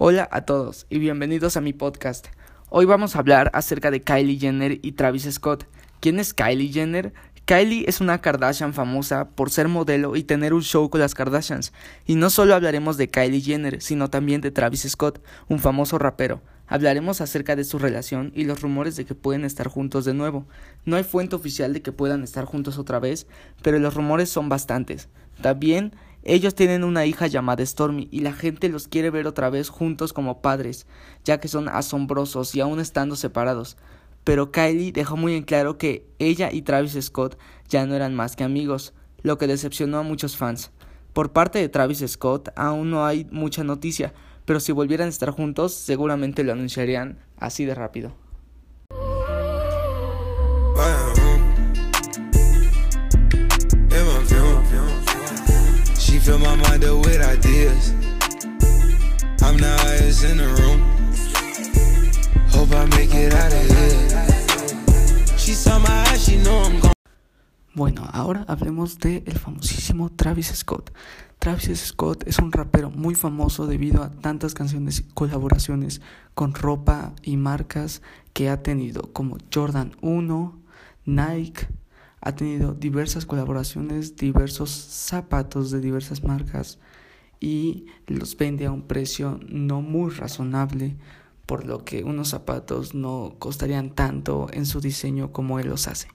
Hola a todos y bienvenidos a mi podcast. Hoy vamos a hablar acerca de Kylie Jenner y Travis Scott. ¿Quién es Kylie Jenner? Kylie es una Kardashian famosa por ser modelo y tener un show con las Kardashians. Y no solo hablaremos de Kylie Jenner, sino también de Travis Scott, un famoso rapero. Hablaremos acerca de su relación y los rumores de que pueden estar juntos de nuevo. No hay fuente oficial de que puedan estar juntos otra vez, pero los rumores son bastantes. También ellos tienen una hija llamada Stormy y la gente los quiere ver otra vez juntos como padres, ya que son asombrosos y aún estando separados. Pero Kylie dejó muy en claro que ella y Travis Scott ya no eran más que amigos, lo que decepcionó a muchos fans. Por parte de Travis Scott aún no hay mucha noticia, pero si volvieran a estar juntos seguramente lo anunciarían así de rápido. Bueno, ahora hablemos del el famosísimo Travis Scott. Travis Scott es un rapero muy famoso debido a tantas canciones y colaboraciones con ropa y marcas que ha tenido, como Jordan 1, Nike, ha tenido diversas colaboraciones, diversos zapatos de diversas marcas y los vende a un precio no muy razonable, por lo que unos zapatos no costarían tanto en su diseño como él los hace.